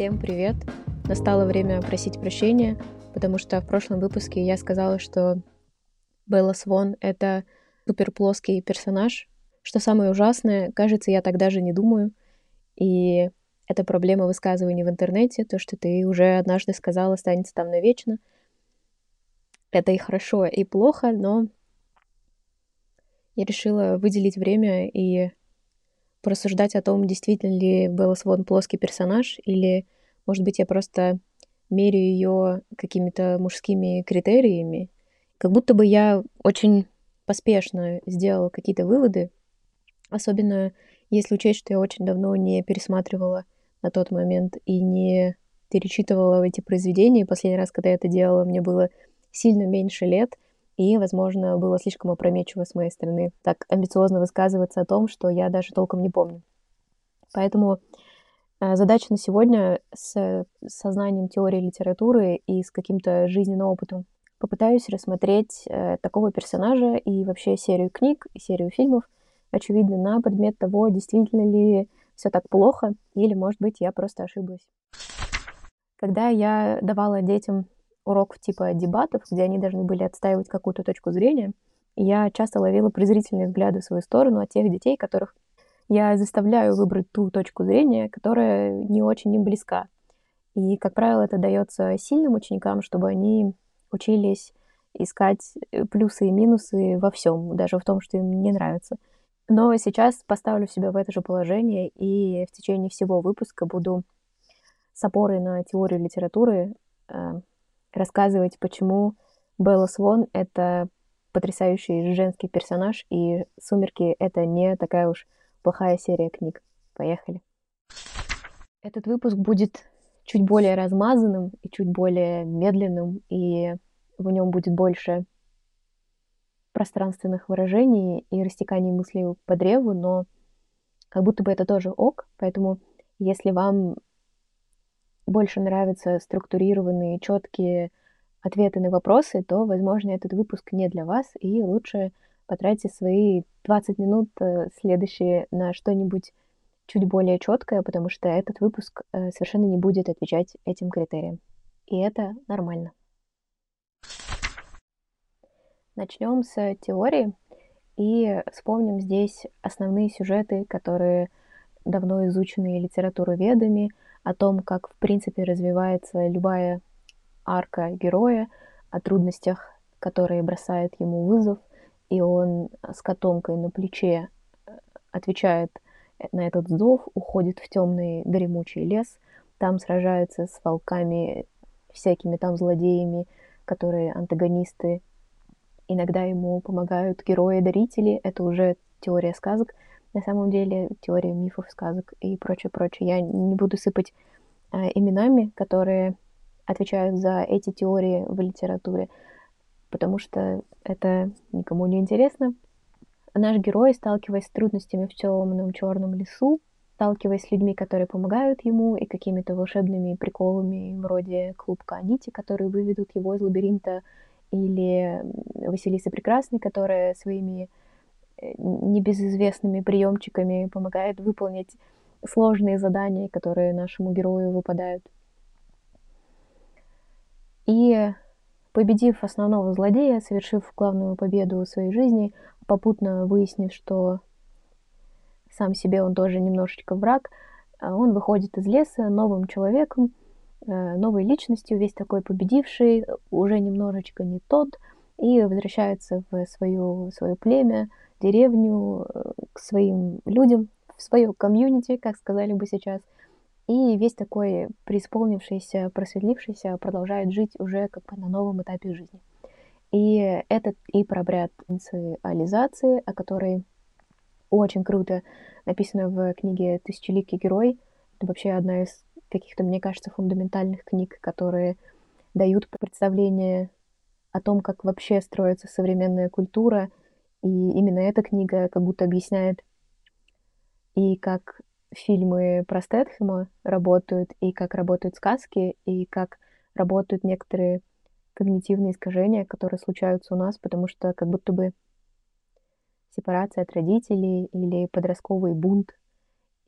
Всем привет! Настало время просить прощения, потому что в прошлом выпуске я сказала, что Белла Свон — это супер плоский персонаж. Что самое ужасное, кажется, я так даже не думаю. И это проблема высказываний в интернете, то, что ты уже однажды сказала, останется там навечно. Это и хорошо, и плохо, но я решила выделить время и порассуждать о том, действительно ли Белла Свон плоский персонаж, или, может быть, я просто мерю ее какими-то мужскими критериями. Как будто бы я очень поспешно сделала какие-то выводы, особенно если учесть, что я очень давно не пересматривала на тот момент и не перечитывала эти произведения. Последний раз, когда я это делала, мне было сильно меньше лет — и, возможно, было слишком опрометчиво с моей стороны так амбициозно высказываться о том, что я даже толком не помню. Поэтому э, задача на сегодня с сознанием теории литературы и с каким-то жизненным опытом. Попытаюсь рассмотреть э, такого персонажа и вообще серию книг и серию фильмов, очевидно, на предмет того, действительно ли все так плохо, или, может быть, я просто ошиблась. Когда я давала детям уроков типа дебатов, где они должны были отстаивать какую-то точку зрения, я часто ловила презрительные взгляды в свою сторону от тех детей, которых я заставляю выбрать ту точку зрения, которая не очень им близка. И, как правило, это дается сильным ученикам, чтобы они учились искать э, плюсы и минусы во всем, даже в том, что им не нравится. Но сейчас поставлю себя в это же положение и в течение всего выпуска буду с опорой на теорию литературы э, рассказывать, почему Белла Свон — это потрясающий женский персонаж, и «Сумерки» — это не такая уж плохая серия книг. Поехали. Этот выпуск будет чуть более размазанным и чуть более медленным, и в нем будет больше пространственных выражений и растеканий мыслей по древу, но как будто бы это тоже ок, поэтому если вам больше нравятся структурированные, четкие ответы на вопросы, то, возможно, этот выпуск не для вас, и лучше потратьте свои 20 минут э, следующие на что-нибудь чуть более четкое, потому что этот выпуск э, совершенно не будет отвечать этим критериям. И это нормально. Начнем с теории и вспомним здесь основные сюжеты, которые давно изучены литературоведами, о том, как в принципе развивается любая арка героя, о трудностях, которые бросает ему вызов, и он с котомкой на плече э, отвечает на этот зов, уходит в темный дремучий лес, там сражается с волками, всякими там злодеями, которые антагонисты. Иногда ему помогают герои-дарители, это уже теория сказок, на самом деле теория мифов, сказок и прочее, прочее. Я не буду сыпать э, именами, которые отвечают за эти теории в литературе, потому что это никому не интересно. Наш герой, сталкиваясь с трудностями в темном черном лесу, сталкиваясь с людьми, которые помогают ему, и какими-то волшебными приколами вроде клубка Анити, которые выведут его из лабиринта, или Василиса Прекрасной, которая своими э, небезызвестными приемчиками помогает выполнить сложные задания, которые нашему герою выпадают. И победив основного злодея, совершив главную победу в своей жизни, попутно выяснив, что сам себе он тоже немножечко враг, а он выходит из леса новым человеком, э, новой личностью, весь такой победивший, уже немножечко не тот, и возвращается в свою, свое племя, деревню, э, к своим людям, в свое комьюнити, как сказали бы сейчас – и весь такой преисполнившийся, просветлившийся продолжает жить уже как бы на новом этапе жизни. И этот и про обряд инициализации, о которой очень круто написано в книге «Тысячеликий герой». Это вообще одна из каких-то, мне кажется, фундаментальных книг, которые дают представление о том, как вообще строится современная культура. И именно эта книга как будто объясняет и как фильмы про Стэтхэма работают, и как работают сказки, и как работают некоторые когнитивные искажения, которые случаются у нас, потому что как будто бы сепарация от родителей или подростковый бунт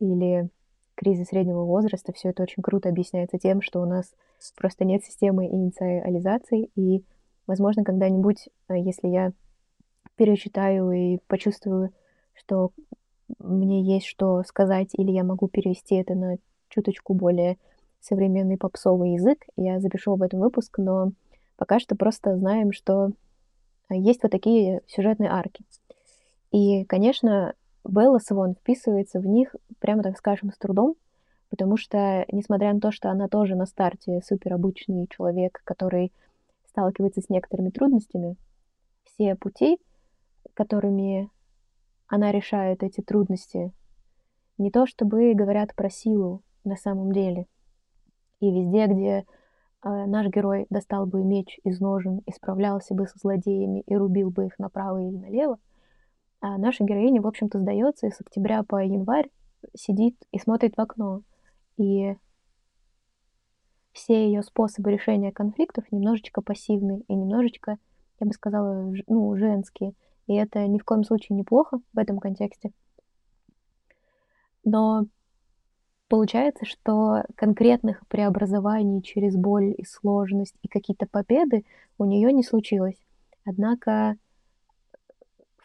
или кризис среднего возраста, все это очень круто объясняется тем, что у нас просто нет системы инициализации, и, возможно, когда-нибудь, э, если я перечитаю и почувствую, что мне есть что сказать, или я могу перевести это на чуточку более современный попсовый язык, я запишу об этом выпуск, но пока что просто знаем, что э, есть вот такие сюжетные арки. И, конечно, Белла Свон вписывается в них, прямо так скажем, с трудом, потому что, несмотря на то, что она тоже на старте суперобычный человек, который сталкивается с некоторыми трудностями, все пути, которыми она решает эти трудности, не то чтобы говорят про силу на самом деле. И везде, где э, наш герой достал бы меч из ножен и справлялся бы со злодеями и рубил бы их направо или налево, а наша героиня, в общем-то, сдается и с октября по январь сидит и смотрит в окно. И все ее способы решения конфликтов немножечко пассивны и немножечко, я бы сказала, ну, женские. И это ни в коем случае неплохо в этом контексте. Но получается, что конкретных преобразований через боль и сложность и какие-то победы у нее не случилось. Однако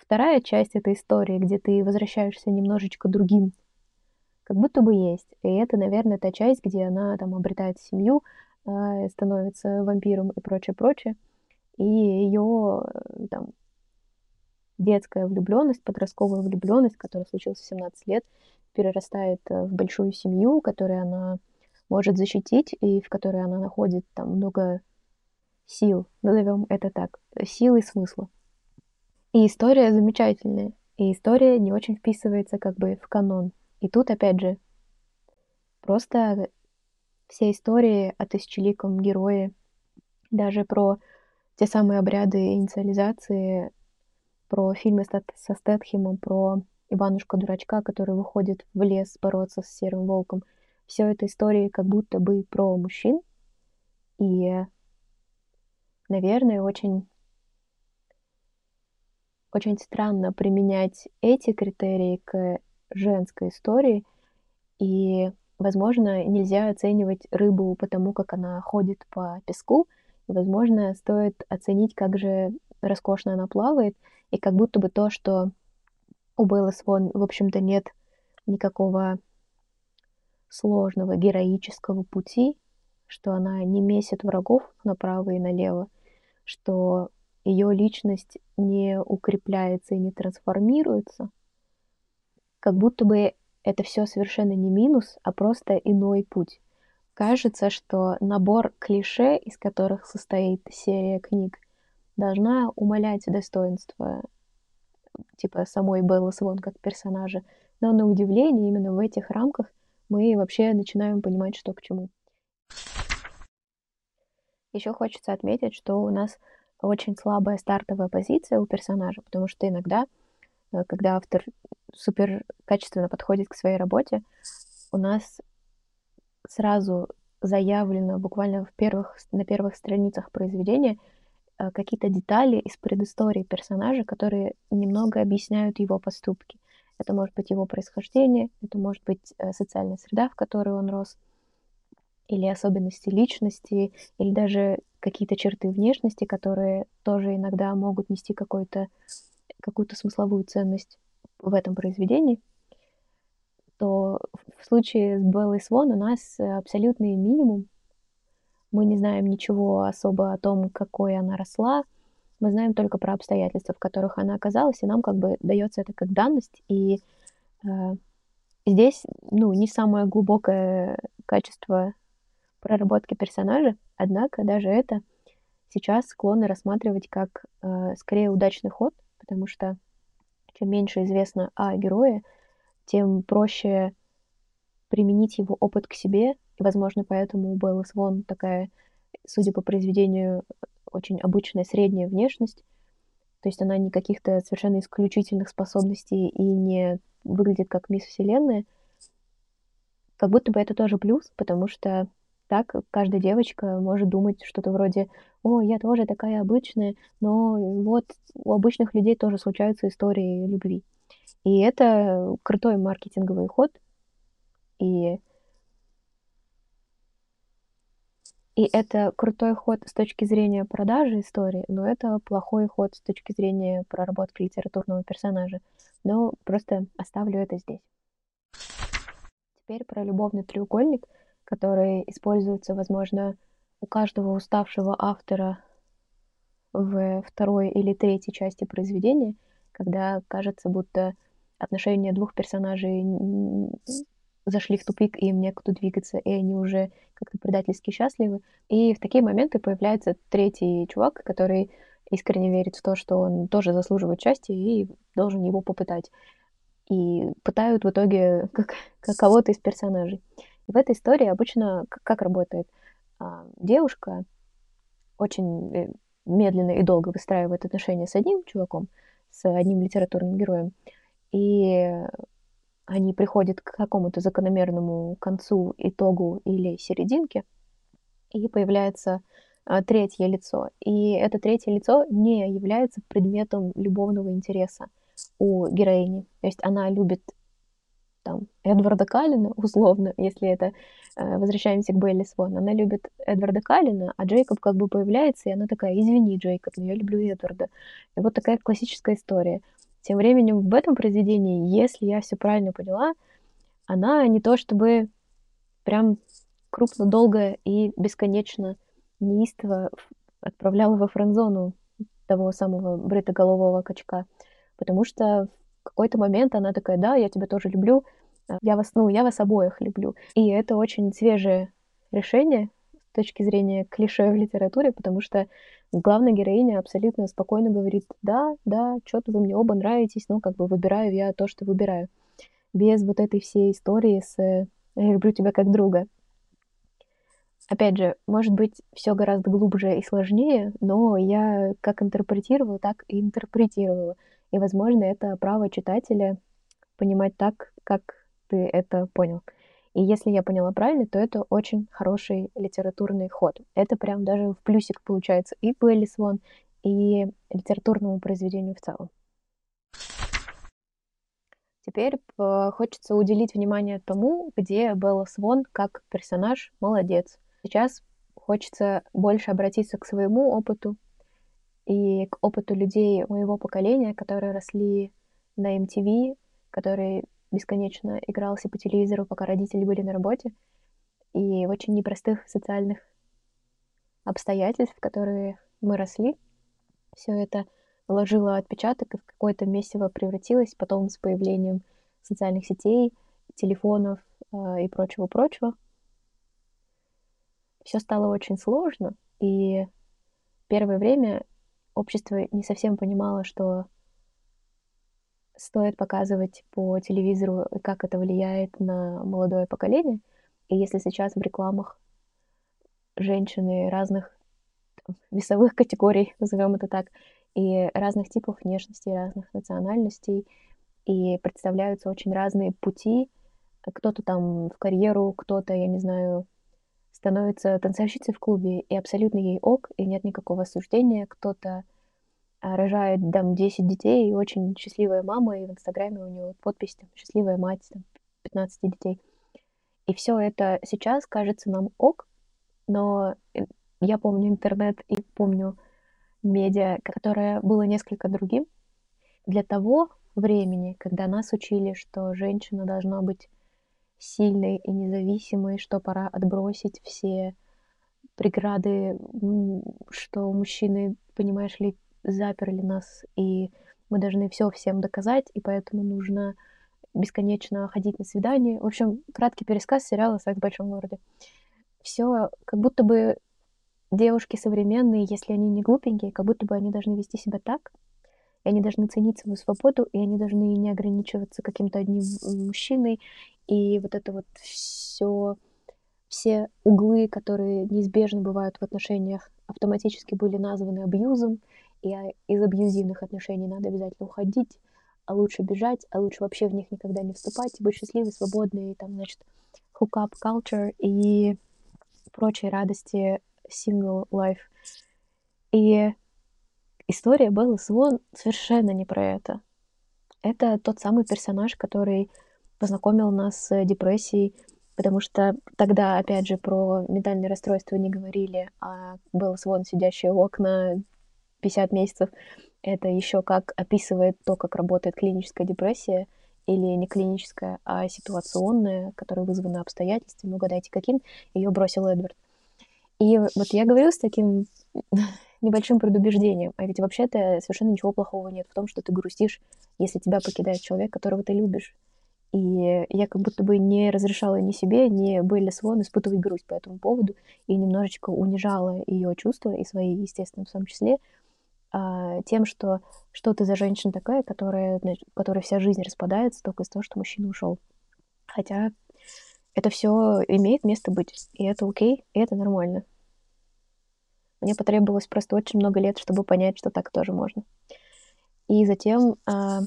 вторая часть этой истории, где ты возвращаешься немножечко другим, как будто бы есть. И это, наверное, та часть, где она там обретает семью, э, становится вампиром и прочее, прочее. И ее э, там детская влюбленность, подростковая влюбленность, которая случилась в 17 лет, перерастает э, в большую семью, которую она может защитить и в которой она находит там много сил, назовем это так, силы и смысла. И история замечательная. И история не очень вписывается как бы в канон. И тут, опять же, просто все истории о тысячеликом герое, даже про те самые обряды инициализации, про фильмы со Стэтхемом, про Иванушка-дурачка, который выходит в лес бороться с серым волком. Все это истории как будто бы про мужчин. И, наверное, очень очень странно применять эти критерии к женской истории, и, возможно, нельзя оценивать рыбу по тому, как она ходит по песку, и, возможно, стоит оценить, как же роскошно она плавает, и как будто бы то, что у Беллы Свон, в общем-то, нет никакого сложного героического пути, что она не месит врагов направо и налево, что ее личность не укрепляется и не трансформируется, как будто бы это все совершенно не минус, а просто иной путь. Кажется, что набор клише, из которых состоит серия книг, должна умалять достоинство типа самой Беллы Свон как персонажа. Но на удивление именно в этих рамках мы вообще начинаем понимать, что к чему. Еще хочется отметить, что у нас очень слабая стартовая позиция у персонажа, потому что иногда, э, когда автор супер качественно подходит к своей работе, у нас сразу заявлено буквально в первых, на первых страницах произведения э, какие-то детали из предыстории персонажа, которые немного объясняют его поступки. Это может быть его происхождение, это может быть э, социальная среда, в которой он рос, или особенности личности, или даже какие-то черты внешности, которые тоже иногда могут нести какую-то какую-то смысловую ценность в этом произведении, то в случае с Беллой Свон у нас абсолютный минимум. Мы не знаем ничего особо о том, какой она росла. Мы знаем только про обстоятельства, в которых она оказалась, и нам как бы дается это как данность. И э, здесь, ну, не самое глубокое качество проработки персонажа, однако даже это сейчас склонны рассматривать как э, скорее удачный ход, потому что чем меньше известно о герое, тем проще применить его опыт к себе. И, возможно, поэтому у Беллы Свон такая, судя по произведению, очень обычная средняя внешность. То есть она не каких-то совершенно исключительных способностей и не выглядит как мисс Вселенная. как будто бы это тоже плюс, потому что так каждая девочка может думать что-то вроде «О, я тоже такая обычная, но вот у обычных людей тоже случаются истории любви». И это крутой маркетинговый ход. И И это крутой ход с точки зрения продажи истории, но это плохой ход с точки зрения проработки литературного персонажа. Но просто оставлю это здесь. Теперь про любовный треугольник, который используется, возможно, у каждого уставшего автора в второй или третьей части произведения, когда кажется, будто отношения двух персонажей зашли в тупик, и им некуда двигаться, и они уже как-то предательски счастливы. И в такие моменты появляется третий чувак, который искренне верит в то, что он тоже заслуживает счастья и должен его попытать. И пытают в итоге как, как кого-то из персонажей. В этой истории обычно как, как работает? А, девушка очень э, медленно и долго выстраивает отношения с одним чуваком, с одним литературным героем. И они приходят к какому-то закономерному концу, итогу или серединке, и появляется а, третье лицо. И это третье лицо не является предметом любовного интереса у героини. То есть она любит там, Эдварда Каллина, условно, если это э, возвращаемся к Белли Свон, она любит Эдварда Каллина, а Джейкоб как бы появляется, и она такая, извини, Джейкоб, но я люблю Эдварда. И вот такая классическая история. Тем временем в этом произведении, если я все правильно поняла, она не то чтобы прям крупно, долго и бесконечно неистово отправляла во френдзону того самого бритоголового качка, потому что какой-то момент она такая, да, я тебя тоже люблю, я вас, ну, я вас обоих люблю. И это очень свежее решение, точки зрения клише в литературе, потому что главная героиня абсолютно спокойно говорит, да, да, что-то вы мне оба нравитесь, но как бы выбираю я то, что выбираю. Без вот этой всей истории с «я люблю тебя как друга». Опять же, может быть, все гораздо глубже и сложнее, но я как интерпретировала, так и интерпретировала. И, возможно, это право читателя понимать так, как ты это понял. И если я поняла правильно, то это очень хороший литературный ход. Это прям даже в плюсик получается и Белли Свон, и литературному произведению в целом. Теперь э, хочется уделить внимание тому, где Белла Свон как персонаж молодец. Сейчас хочется больше обратиться к своему опыту и к опыту людей моего поколения, которые росли на MTV, которые бесконечно игрался по телевизору, пока родители были на работе, и в очень непростых социальных обстоятельств, в которые мы росли. Все это наложило отпечаток и в какое-то месиво превратилось потом с появлением социальных сетей, телефонов э, и прочего-прочего. Все стало очень сложно, и первое время общество не совсем понимало, что стоит показывать по телевизору, и как это влияет на молодое поколение. И если сейчас в рекламах женщины разных весовых категорий, назовем это так, и разных типов внешности, разных национальностей, и представляются очень разные пути. Кто-то там в карьеру, кто-то, я не знаю, становится танцовщицей в клубе, и абсолютно ей ок, и нет никакого осуждения. Кто-то а, рожает там 10 детей, и очень счастливая мама, и в Инстаграме у нее подпись там, «Счастливая мать», там, 15 детей. И все это сейчас кажется нам ок, но я помню интернет и помню медиа, которое было несколько другим. Для того времени, когда нас учили, что женщина должна быть сильной и независимой, что пора отбросить все преграды, что мужчины, понимаешь ли, заперли нас, и мы должны все всем доказать, и поэтому нужно бесконечно ходить на свидания. В общем, краткий пересказ сериала «Секс в большом городе». Все как будто бы девушки современные, если они не глупенькие, как будто бы они должны вести себя так, и они должны ценить свою свободу, и они должны не ограничиваться каким-то одним мужчиной, и вот это вот все, все углы, которые неизбежно бывают в отношениях, автоматически были названы абьюзом, и из абьюзивных отношений надо обязательно уходить, а лучше бежать, а лучше вообще в них никогда не вступать, быть счастливой, свободной, и там, значит, hookup culture и прочие радости single life. И история Беллы Свон совершенно не про это. Это тот самый персонаж, который познакомил нас с депрессией, потому что тогда, опять же, про ментальное расстройство не говорили, а Белла Свон, сидящая у окна 50 месяцев, это еще как описывает то, как работает клиническая депрессия, или не клиническая, а ситуационная, которая вызвана обстоятельствами, угадайте каким, ее бросил Эдвард. И вот я говорю с таким небольшим предубеждением, а ведь вообще-то совершенно ничего плохого нет в том, что ты грустишь, если тебя покидает человек, которого ты любишь. И я как будто бы не разрешала ни себе, ни Белли Свон испытывать грусть по этому поводу и немножечко унижала ее чувства и свои, естественно, в том числе, а, тем, что что ты за женщина такая, которая, которая вся жизнь распадается только из-за того, что мужчина ушел. Хотя это все имеет место быть, и это окей, и это нормально. Мне потребовалось просто очень много лет, чтобы понять, что так тоже можно. И затем а,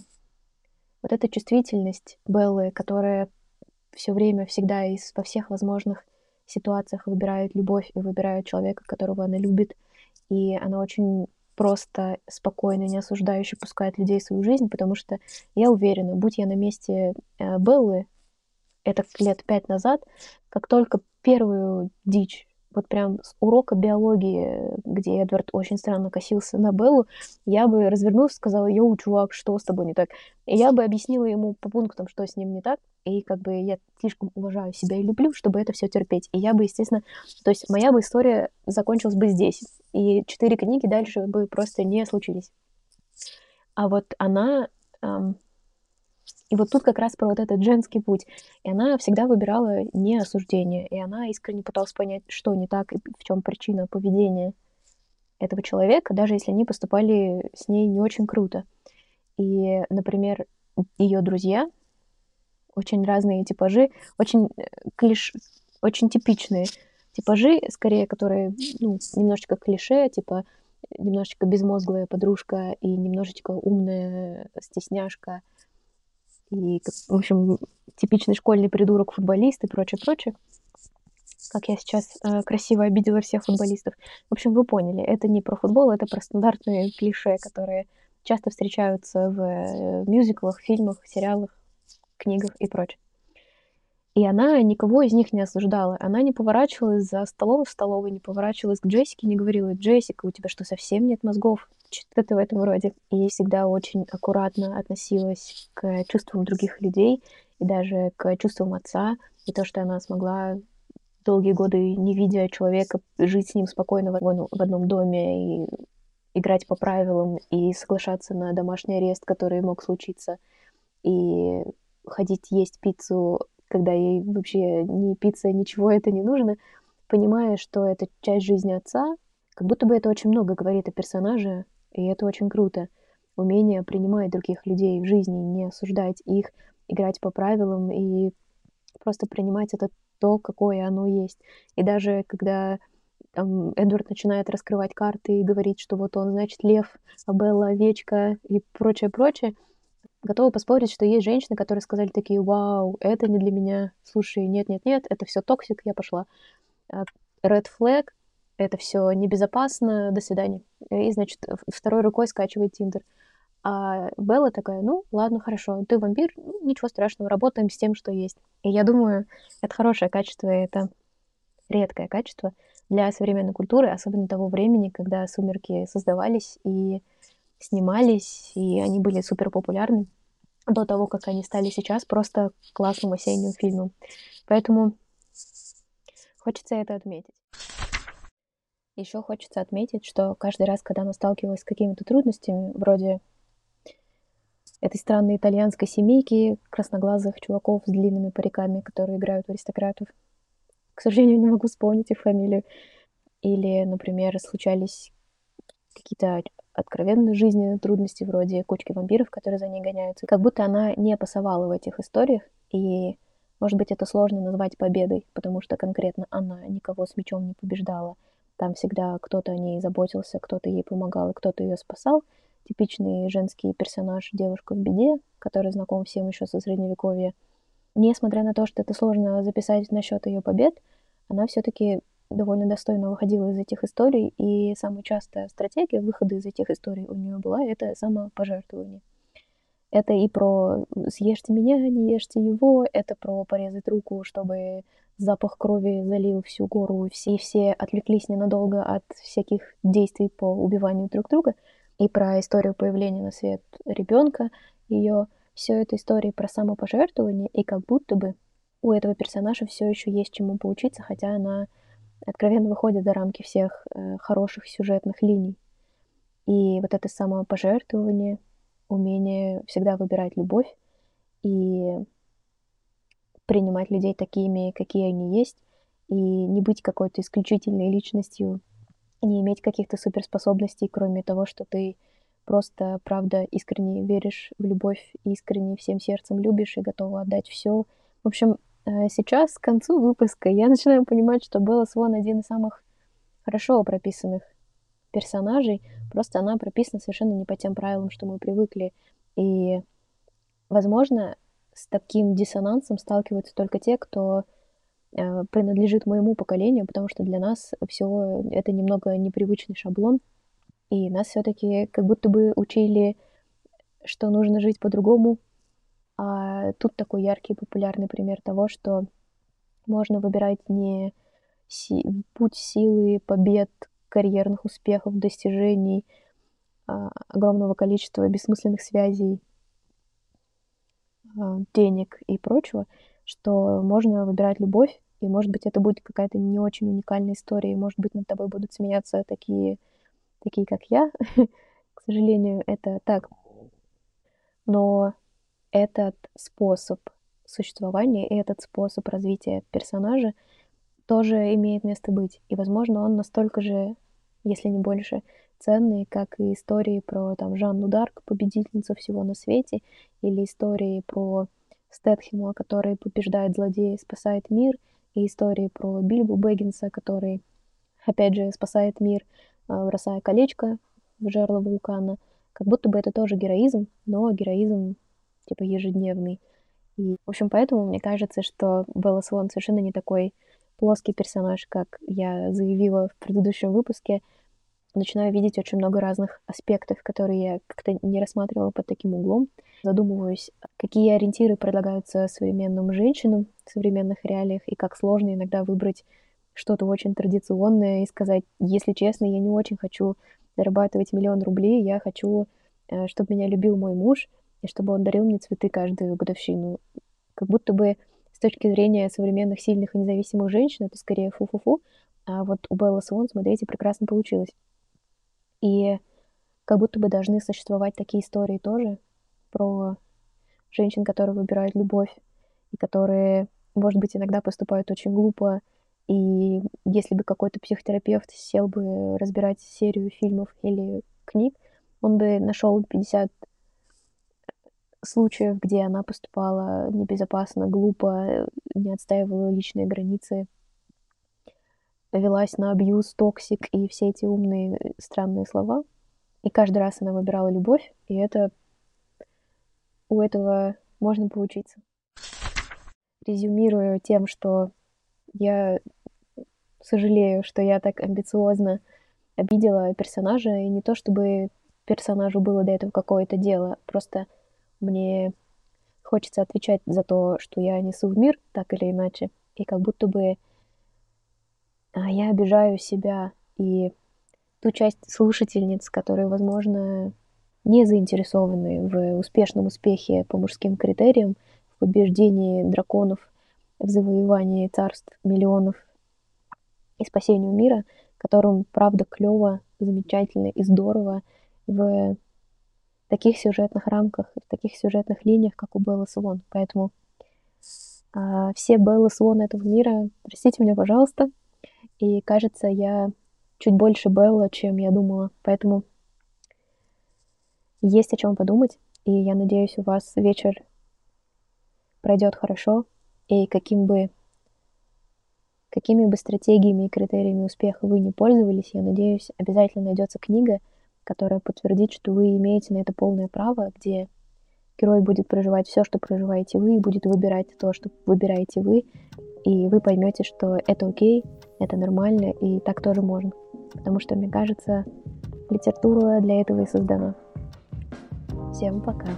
вот эта чувствительность Беллы, которая все время, всегда и во всех возможных ситуациях выбирает любовь и выбирает человека, которого она любит, и она очень просто спокойно, не осуждающе пускает людей в свою жизнь, потому что я уверена, будь я на месте э, Беллы, это лет пять назад, как только первую дичь вот прям с урока биологии, где Эдвард очень странно косился на Беллу, я бы развернулась и сказала, йоу, чувак, что с тобой не так? И я бы объяснила ему по пунктам, что с ним не так, и как бы я слишком уважаю себя и люблю, чтобы это все терпеть. И я бы, естественно, то есть моя бы история закончилась бы здесь, и четыре книги дальше бы просто не случились. А вот она эм, и вот тут как раз про вот этот женский путь. И она всегда выбирала не осуждение, и она искренне пыталась понять, что не так и в чем причина поведения этого человека, даже если они поступали с ней не очень круто. И, например, ее друзья, очень разные типажи, очень э, клиш... очень типичные типажи, скорее, которые, ну, немножечко клише, типа немножечко безмозглая подружка и немножечко умная стесняшка — и, в общем, типичный школьный придурок футболист и прочее, прочее. Как я сейчас э, красиво обидела всех футболистов. В общем, вы поняли, это не про футбол, это про стандартные клише, которые часто встречаются в э, мюзиклах, фильмах, сериалах, книгах и прочее. И она никого из них не осуждала. Она не поворачивалась за столом в столовой, не поворачивалась к Джессике, не говорила, Джессика, у тебя что, совсем нет мозгов? Что-то в этом роде. И ей всегда очень аккуратно относилась к чувствам других людей и даже к чувствам отца. И то, что она смогла долгие годы, не видя человека, жить с ним спокойно в одном доме и играть по правилам и соглашаться на домашний арест, который мог случиться, и ходить есть пиццу когда ей вообще ни пицца, ничего это не нужно, понимая, что это часть жизни отца, как будто бы это очень много говорит о персонаже, и это очень круто. Умение принимать других людей в жизни, не осуждать их, играть по правилам и просто принимать это то, какое оно есть. И даже когда там, Эдвард начинает раскрывать карты и говорить, что вот он, значит, лев, а Белла овечка и прочее-прочее, готова поспорить, что есть женщины, которые сказали такие, вау, это не для меня, слушай, нет-нет-нет, это все toxic, я пошла. А, red flag, это все небезопасно, до свидания. И, значит, второй рукой скачивает Тиндер. А Белла такая, ну, ладно, хорошо, ты вампир, ну, ничего страшного, работаем с тем, что есть. И я думаю, это хорошее качество, это редкое качество для современной культуры, особенно того времени, когда «Сумерки» создавались, и снимались, и они были супер популярны до того, как они стали сейчас просто классным осенним фильмом. Поэтому хочется это отметить. Еще хочется отметить, что каждый раз, когда она сталкивалась с какими-то трудностями, вроде этой странной итальянской семейки красноглазых чуваков с длинными париками, которые играют в аристократов. К сожалению, не могу вспомнить их фамилию. Или, например, случались какие-то откровенно жизненные трудности вроде кучки вампиров, которые за ней гоняются. Как будто она не пасовала в этих историях, и, может быть, это сложно назвать победой, потому что конкретно она никого с мечом не побеждала. Там всегда кто-то о ней заботился, кто-то ей помогал, и кто-то ее спасал. Типичный женский персонаж девушка в беде, который знаком всем еще со средневековья. несмотря на то, что это сложно записать насчет ее побед, она все-таки довольно достойно выходила из этих историй, и самая частая стратегия выхода из этих историй у нее была это самопожертвование. Это и про съешьте меня, не ешьте его, это про порезать руку, чтобы запах крови залил всю гору, все, все отвлеклись ненадолго от всяких действий по убиванию друг друга, и про историю появления на свет ребенка, ее все это истории про самопожертвование, и как будто бы у этого персонажа все еще есть чему поучиться, хотя она откровенно выходит за рамки всех э, хороших сюжетных линий. И вот это самопожертвование, умение всегда выбирать любовь и принимать людей такими, какие они есть, и не быть какой-то исключительной личностью, не иметь каких-то суперспособностей, кроме того, что ты просто, правда, искренне веришь в любовь, искренне всем сердцем любишь и готова отдать все. В общем, сейчас, к концу выпуска, я начинаю понимать, что Белла Свон один из самых хорошо прописанных персонажей, просто она прописана совершенно не по тем правилам, что мы привыкли. И, возможно, с таким диссонансом сталкиваются только те, кто э, принадлежит моему поколению, потому что для нас все это немного непривычный шаблон, и нас все-таки как будто бы учили, что нужно жить по-другому. А тут такой яркий популярный пример того, что можно выбирать не путь силы, побед, карьерных успехов, достижений, а, огромного количества бессмысленных связей, а, денег и прочего, что можно выбирать любовь, и, может быть, это будет какая-то не очень уникальная история, и, может быть, над тобой будут смеяться такие такие как я. К сожалению, это так. Но этот способ существования и этот способ развития персонажа тоже имеет место быть. И, возможно, он настолько же, если не больше, ценный, как и истории про там, Жанну Дарк, победительницу всего на свете, или истории про Стэтхема, который побеждает злодея, спасает мир, и истории про Бильбу Бэггинса, который, опять же, спасает мир, а, бросая колечко в жерло вулкана. Как будто бы это тоже героизм, но героизм типа ежедневный. И, в общем, поэтому мне кажется, что Белла Свон совершенно не такой плоский персонаж, как я заявила в предыдущем выпуске. Начинаю видеть очень много разных аспектов, которые я как-то не рассматривала под таким углом. Задумываюсь, какие ориентиры предлагаются современным женщинам в современных реалиях, и как сложно иногда выбрать что-то очень традиционное и сказать, если честно, я не очень хочу зарабатывать миллион рублей, я хочу, э, чтобы меня любил мой муж, и чтобы он дарил мне цветы каждую годовщину. Как будто бы с точки зрения современных сильных и независимых женщин это скорее фу-фу-фу, а вот у Белла Свон, смотрите, прекрасно получилось. И как будто бы должны существовать такие истории тоже про женщин, которые выбирают любовь, и которые, может быть, иногда поступают очень глупо, и если бы какой-то психотерапевт сел бы разбирать серию фильмов или книг, он бы нашел 50 случаев, где она поступала небезопасно, глупо, не отстаивала личные границы, велась на абьюз, toxic и все эти умные странные слова. И каждый раз она выбирала любовь, и это у этого можно поучиться. Резюмирую тем, что я сожалею, что я так амбициозно обидела персонажа, и не то чтобы персонажу было до этого какое-то дело, просто мне хочется отвечать за то, что я несу в мир, так или иначе, и как будто бы а, я обижаю себя и ту часть слушательниц, которые, возможно, не заинтересованы в успешном успехе по мужским критериям, в побеждении драконов, в завоевании царств миллионов и спасению мира, которым, правда, клево, замечательно и здорово в таких сюжетных рамках, в таких сюжетных линиях, как у Беллы Свон. Поэтому а, все Беллы Свон этого мира, простите меня, пожалуйста. И кажется, я чуть больше Белла, чем я думала. Поэтому есть о чем подумать. И я надеюсь, у вас вечер пройдет хорошо. И каким бы Какими бы стратегиями и критериями успеха вы не пользовались, я надеюсь, обязательно найдется книга, которая подтвердит, что вы имеете на это полное право, где герой будет проживать все, что проживаете вы, и будет выбирать то, что выбираете вы, и вы поймете, что это окей, это нормально, и так тоже можно. Потому что, мне кажется, литература для этого и создана. Всем пока.